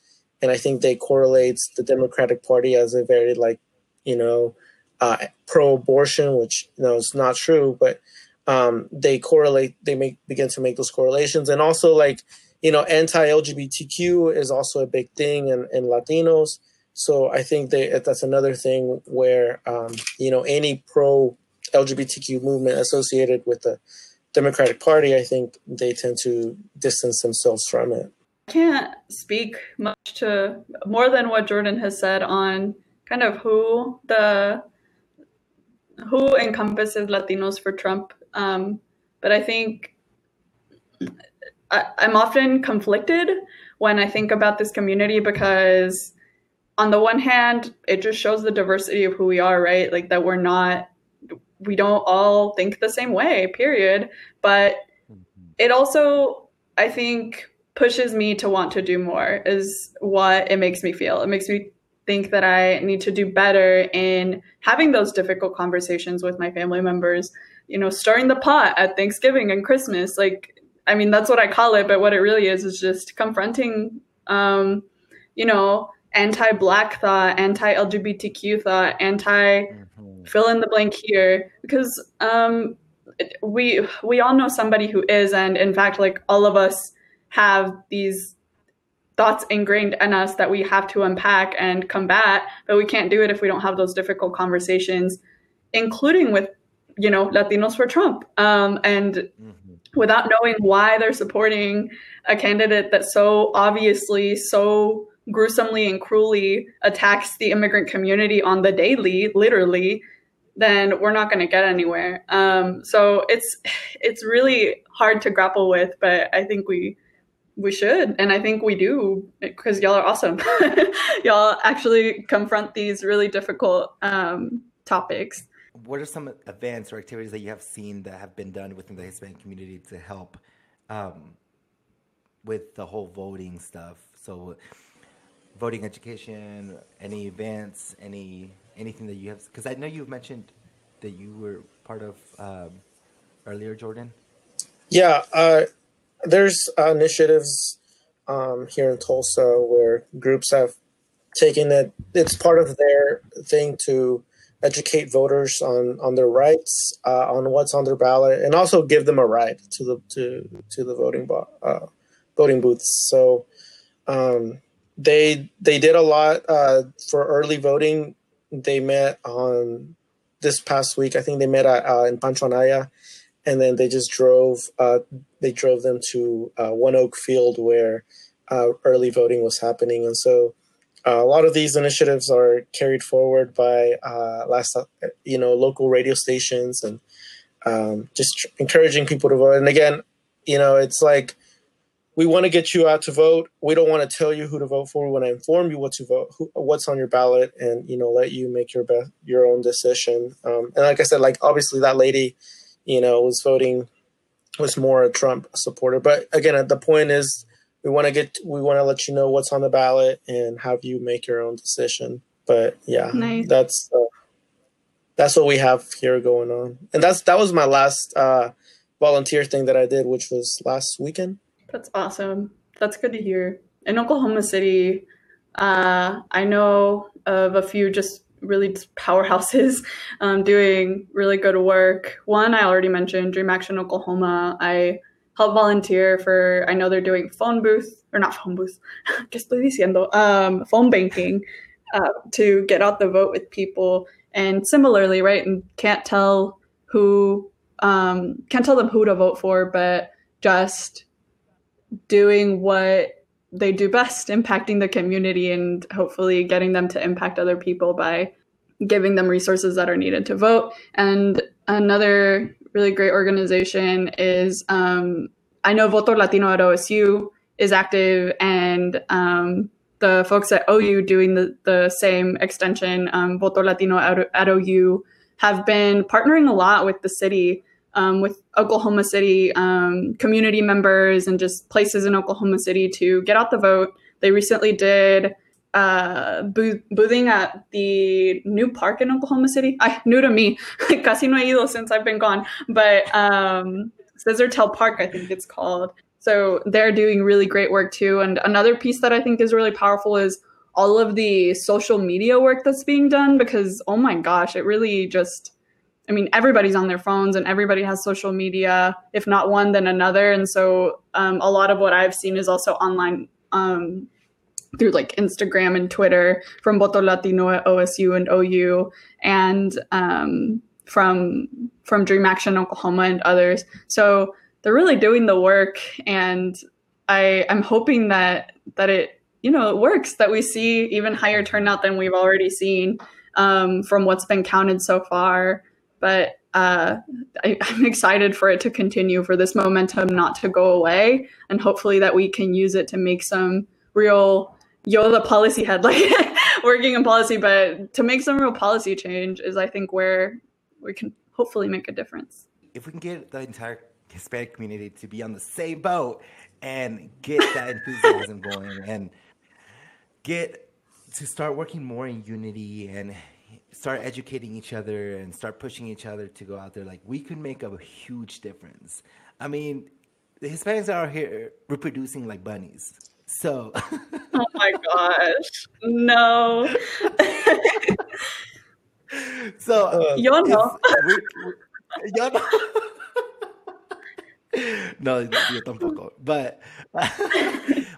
and I think they correlate the Democratic Party as a very like you know uh, pro abortion, which you know is not true, but um, they correlate. They make begin to make those correlations, and also like you know, anti-LGBTQ is also a big thing in, in Latinos. So I think they, that's another thing where, um, you know, any pro LGBTQ movement associated with the Democratic Party, I think they tend to distance themselves from it. I can't speak much to more than what Jordan has said on kind of who the who encompasses Latinos for Trump. Um, but I think I, I'm often conflicted when I think about this community because on the one hand, it just shows the diversity of who we are, right? Like that we're not, we don't all think the same way, period. But it also, I think, pushes me to want to do more, is what it makes me feel. It makes me think that I need to do better in having those difficult conversations with my family members, you know, stirring the pot at Thanksgiving and Christmas. Like, I mean, that's what I call it, but what it really is is just confronting, um, you know, anti-black thought, anti-LGBTQ thought, anti fill in the blank here, because um, we we all know somebody who is, and in fact, like all of us have these thoughts ingrained in us that we have to unpack and combat, but we can't do it if we don't have those difficult conversations, including with you know Latinos for Trump, um, and. Mm-hmm without knowing why they're supporting a candidate that so obviously, so gruesomely and cruelly attacks the immigrant community on the daily, literally, then we're not going to get anywhere. Um, so it's it's really hard to grapple with, but I think we we should, and I think we do because y'all are awesome. y'all actually confront these really difficult um, topics. what are some events or activities that you have seen that have been done within the Hispanic community to help um, with the whole voting stuff? So, voting education, any events, any anything that you have? Because I know you've mentioned that you were part of um, earlier, Jordan. Yeah, uh, there's uh, initiatives um, here in Tulsa where groups have taken it. It's part of their thing to educate voters on on their rights, uh, on what's on their ballot, and also give them a ride to the to to the voting bo- uh, voting booths. So um, they they did a lot uh, for early voting. They met on this past week. I think they met at, uh, in Pancho Anaya, and then they just drove. Uh, they drove them to uh, ONEOK Field where uh, early voting was happening, and so uh, a lot of these initiatives are carried forward by uh, last, you know, local radio stations and um, just tr- encouraging people to vote. And again, you know, it's like we want to get you out to vote. We don't want to tell you who to vote for. We want to inform you what to vote, who, what's on your ballot, and you know, let you make your best, your own decision. Um, and like I said, like obviously that lady, you know, was voting was more a Trump supporter. But again, the point is we want to get we want to let you know what's on the ballot and have you make your own decision but yeah Nice. that's uh, that's what we have here going on and that's that was my last uh volunteer thing that i did which was last weekend That's awesome. That's good to hear. In Oklahoma City, uh, I know of a few just really powerhouses um, doing really good work. One I already mentioned, Dream Action Oklahoma. I help volunteer for. I know they're doing phone booth or not phone booth. ¿Qué estoy diciendo? Um, phone banking uh, to get out the vote with people. And similarly, right? And can't tell who um, can't tell them who to vote for, but just doing what they do best, impacting the community and hopefully getting them to impact other people by giving them resources that are needed to vote. And another really great organization is um, I know Voto Latino at OSU is active, and um, the folks at OU doing the, the same extension, um, Voto Latino at, at OU, have been partnering a lot with the city um, with Oklahoma City um, community members and just places in Oklahoma City to get out the vote. They recently did uh, booth- boothing at the new park in Oklahoma City. I new to me, casi no he ido since I've been gone, but um, Scissortail Park, I think it's called. So they're doing really great work too. And another piece that I think is really powerful is all of the social media work that's being done because oh my gosh, it really just I mean, everybody's on their phones and everybody has social media, if not one, then another. And so um, a lot of what I've seen is also online um, through like Instagram and Twitter from Voto Latino at OSU and OU and um, from from Dream Action Oklahoma and others. So they're really doing the work and I, I'm hoping that that it you know it works that we see even higher turnout than we've already seen um, from what's been counted so far but uh, I, I'm excited for it to continue, for this momentum not to go away, and hopefully that we can use it to make some real yo the policy head like working in policy, but to make some real policy change is I think where we can hopefully make a difference. If we can get the entire Hispanic community to be on the same boat and get that enthusiasm going and get to start working more in unity and start educating each other and start pushing each other to go out there, like we could make a huge difference. I mean, the Hispanics are here reproducing like bunnies. So, Oh my gosh, no, so Uh, yo no. it's- we- we- yo no. no, yo tampoco. But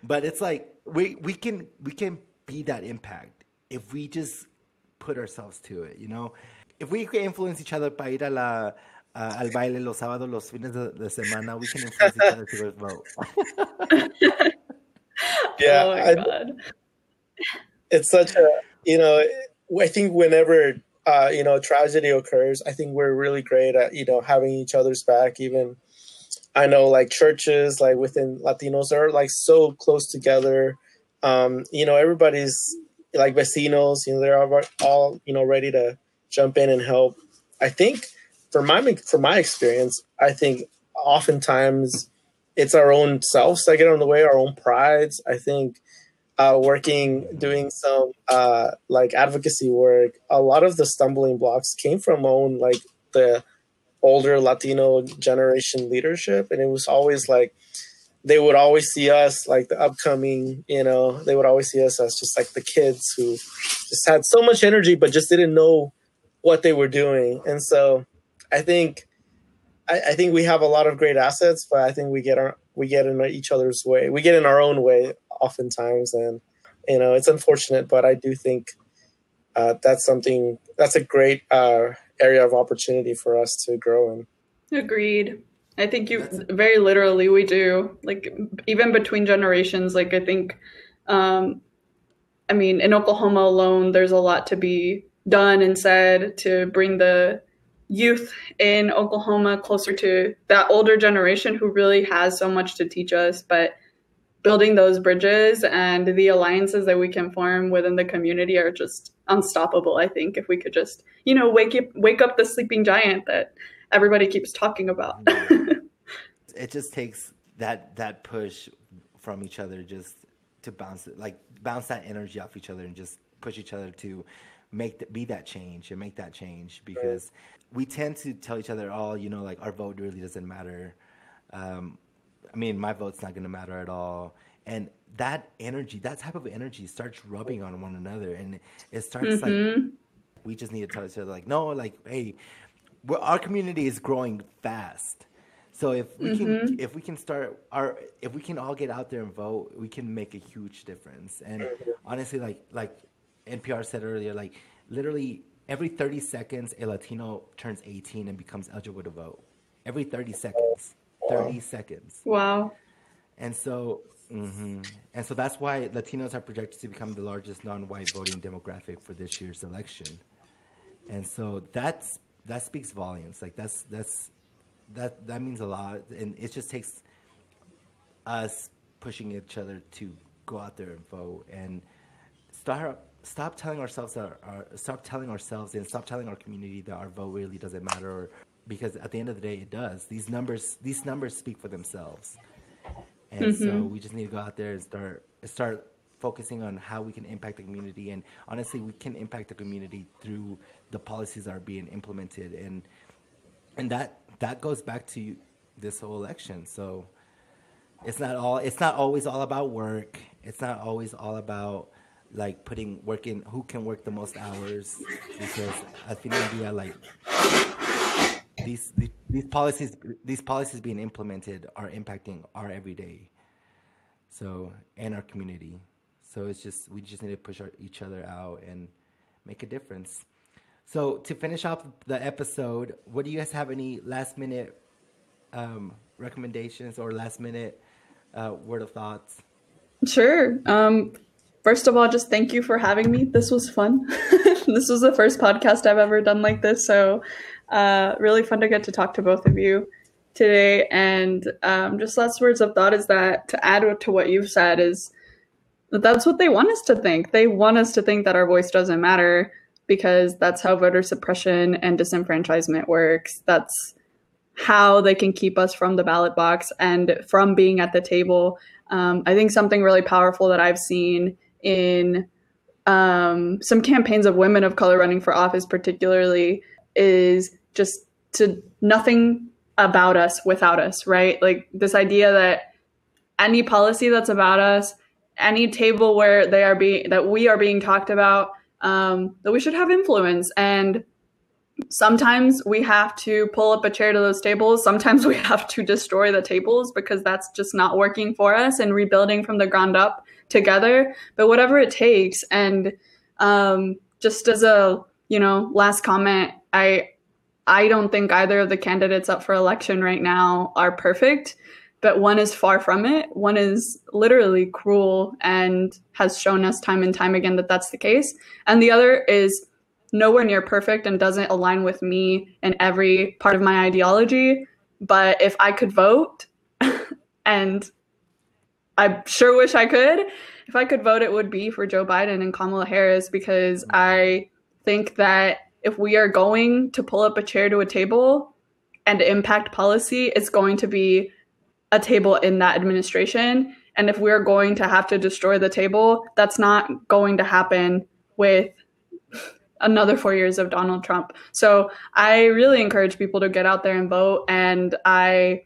but it's like we we can we can be that impact if we just put ourselves to it, you know. If we can influence each other para ir a la a- al baile los sábados, los fines de, de semana, we can influence each other to go vote. Yeah, oh my I- god. it's such a you know i think whenever uh you know tragedy occurs i think we're really great at you know having each other's back even i know like churches like within latinos are like so close together um you know everybody's like vecinos you know they're all, all you know ready to jump in and help I think for my for my experience, I think oftentimes it's our own selves that get in the way, our own prides. I think uh, working, doing some uh, like advocacy work, a lot of the stumbling blocks came from own like the older Latino generation leadership, and it was always like they would always see us like the upcoming, you know, they would always see us as just like the kids who just had so much energy but just didn't know what they were doing. And so I think I, I think we have a lot of great assets, but I think we get our we get in each other's way. We get in our own way oftentimes, and you know it's unfortunate. But I do think uh, that's something that's a great uh, area of opportunity for us to grow in. Agreed. I think you very literally we do like even between generations. Like I think, um, I mean, in Oklahoma alone, there's a lot to be done and said to bring the youth in Oklahoma closer to that older generation who really has so much to teach us. But building those bridges and the alliances that we can form within the community are just unstoppable. I think if we could just you know wake up wake up the sleeping giant that everybody keeps talking about. It just takes that that push from each other just to bounce like bounce that energy off each other and just push each other to make the, be that change and make that change because we tend to tell each other oh you know like our vote really doesn't matter um, i mean my vote's not going to matter at all and that energy that type of energy starts rubbing on one another and it starts mm-hmm. like we just need to tell each other like no like hey our community is growing fast. So if we mm-hmm. can if we can start our if we can all get out there and vote, we can make a huge difference. And honestly, like like NPR said earlier, like literally every 30 seconds a Latino turns 18 and becomes eligible to vote. Every 30 seconds. 30 seconds. Wow. And so mm-hmm. and so that's why Latinos are projected to become the largest non-white voting demographic for this year's election. And so that's that speaks volumes. Like that's that's that that means a lot, and it just takes us pushing each other to go out there and vote and start stop telling ourselves that our, stop telling ourselves and stop telling our community that our vote really doesn't matter or, because at the end of the day it does. These numbers these numbers speak for themselves. And mm-hmm. so we just need to go out there and start start focusing on how we can impact the community. And honestly we can impact the community through the policies that are being implemented. And and that that goes back to this whole election. So it's not all it's not always all about work. It's not always all about like putting work in who can work the most hours. Because i idea like these, these these policies these policies being implemented are impacting our everyday so and our community. So it's just we just need to push our, each other out and make a difference. So to finish off the episode, what do you guys have any last minute um, recommendations or last minute uh, word of thoughts? Sure. Um, first of all, just thank you for having me. This was fun. this was the first podcast I've ever done like this, so uh, really fun to get to talk to both of you today. And um, just last words of thought is that to add to what you've said is that that's what they want us to think. They want us to think that our voice doesn't matter because that's how voter suppression and disenfranchisement works. That's how they can keep us from the ballot box and from being at the table. Um, I think something really powerful that I've seen in um, some campaigns of women of color running for office, particularly, is just to nothing about us without us, right? Like this idea that any policy that's about us any table where they are being that we are being talked about um, that we should have influence. And sometimes we have to pull up a chair to those tables. Sometimes we have to destroy the tables because that's just not working for us and rebuilding from the ground up together. But whatever it takes. And um, just as a you know last comment i i don't think either of the candidates up for election right now are perfect but one is far from it. One is literally cruel and has shown us time and time again that that's the case. And the other is nowhere near perfect and doesn't align with me in every part of my ideology. But if I could vote, and I sure wish I could, if I could vote, it would be for Joe Biden and Kamala Harris because I think that if we are going to pull up a chair to a table and impact policy, it's going to be a table in that administration. And if we're going to have to destroy the table, that's not going to happen with another four years of Donald Trump. So I really encourage people to get out there and vote. And I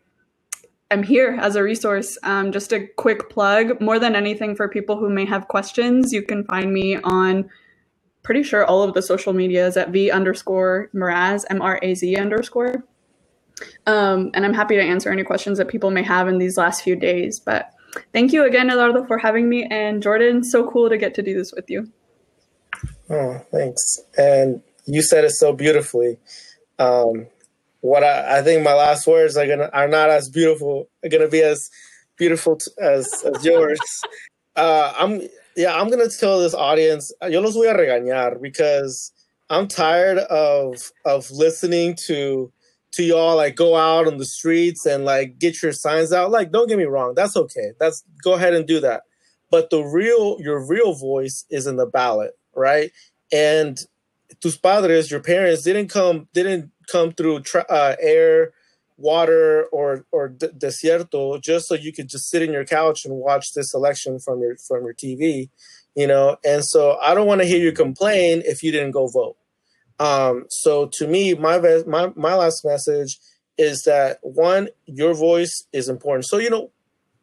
am here as a resource. Um, just a quick plug more than anything for people who may have questions, you can find me on pretty sure all of the social medias at V underscore Mraz, M R A Z underscore. Um, and I'm happy to answer any questions that people may have in these last few days. But thank you again, Eduardo, for having me. And Jordan, so cool to get to do this with you. Oh, thanks. And you said it so beautifully. Um, what I, I, think my last words are gonna are not as beautiful. Are gonna be as beautiful t- as, as yours. uh, I'm yeah. I'm gonna tell this audience. Yo los voy a regañar because I'm tired of of listening to to y'all like go out on the streets and like get your signs out. Like, don't get me wrong, that's okay. That's go ahead and do that. But the real your real voice is in the ballot, right? And tus padres, your parents didn't come didn't come through tra- uh, air, water, or or desierto just so you could just sit in your couch and watch this election from your from your TV, you know. And so I don't want to hear you complain if you didn't go vote um, so to me, my, my my last message is that one, your voice is important. So you know,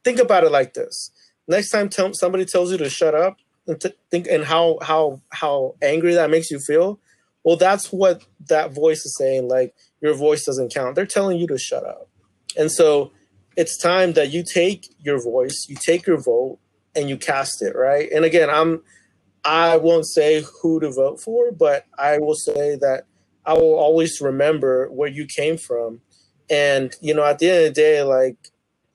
think about it like this: next time somebody tells you to shut up, and t- think and how how how angry that makes you feel. Well, that's what that voice is saying. Like your voice doesn't count. They're telling you to shut up, and so it's time that you take your voice, you take your vote, and you cast it right. And again, I'm I won't say who to vote for, but I will say that I will always remember where you came from. And, you know, at the end of the day, like,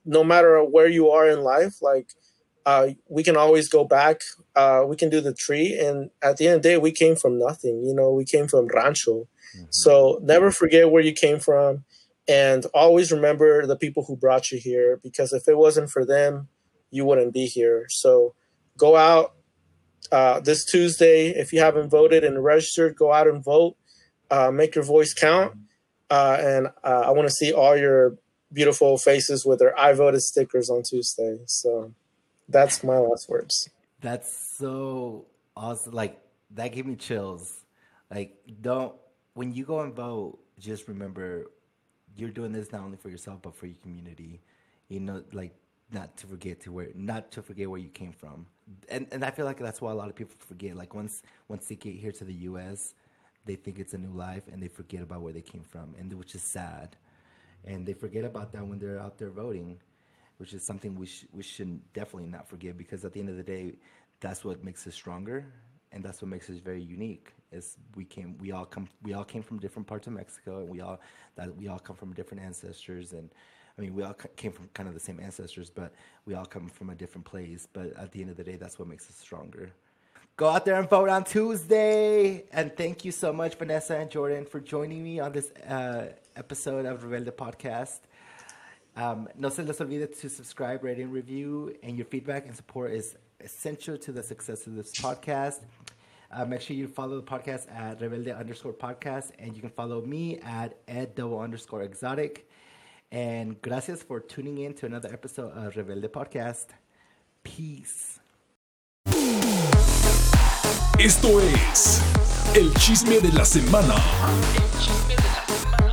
no matter where you are in life, like, uh, we can always go back. Uh, we can do the tree. And at the end of the day, we came from nothing. You know, we came from Rancho. Mm-hmm. So never forget where you came from. And always remember the people who brought you here, because if it wasn't for them, you wouldn't be here. So go out, uh, this Tuesday. If you haven't voted and registered, go out and vote. Uh, make your voice count. Uh, and uh, I want to see all your beautiful faces with their I voted stickers on Tuesday. So that's my last words. That's so awesome. Like, that gave me chills. Like, don't, when you go and vote, just remember you're doing this not only for yourself, but for your community. You know, like, not to forget to where not to forget where you came from and and i feel like that's why a lot of people forget like once once they get here to the us they think it's a new life and they forget about where they came from and which is sad. And they forget about that when they're out there voting which is something we, sh- we should definitely not forget because at the end of the day that's what makes us stronger and that's what makes us very unique is we came we all come we all came from different parts of mexico and we all that we all come from different ancestors and I mean, we all came from kind of the same ancestors, but we all come from a different place. But at the end of the day, that's what makes us stronger. Go out there and vote on Tuesday. And thank you so much, Vanessa and Jordan, for joining me on this uh, episode of Rebelde Podcast. Um, no se les olvide to subscribe, rate, and review. And your feedback and support is essential to the success of this podcast. Uh, make sure you follow the podcast at Rebelde underscore podcast. And you can follow me at ed double underscore exotic. And gracias for tuning in to another episode of Rebelde Podcast. Peace. Esto es el chisme de la semana. El chisme de la semana.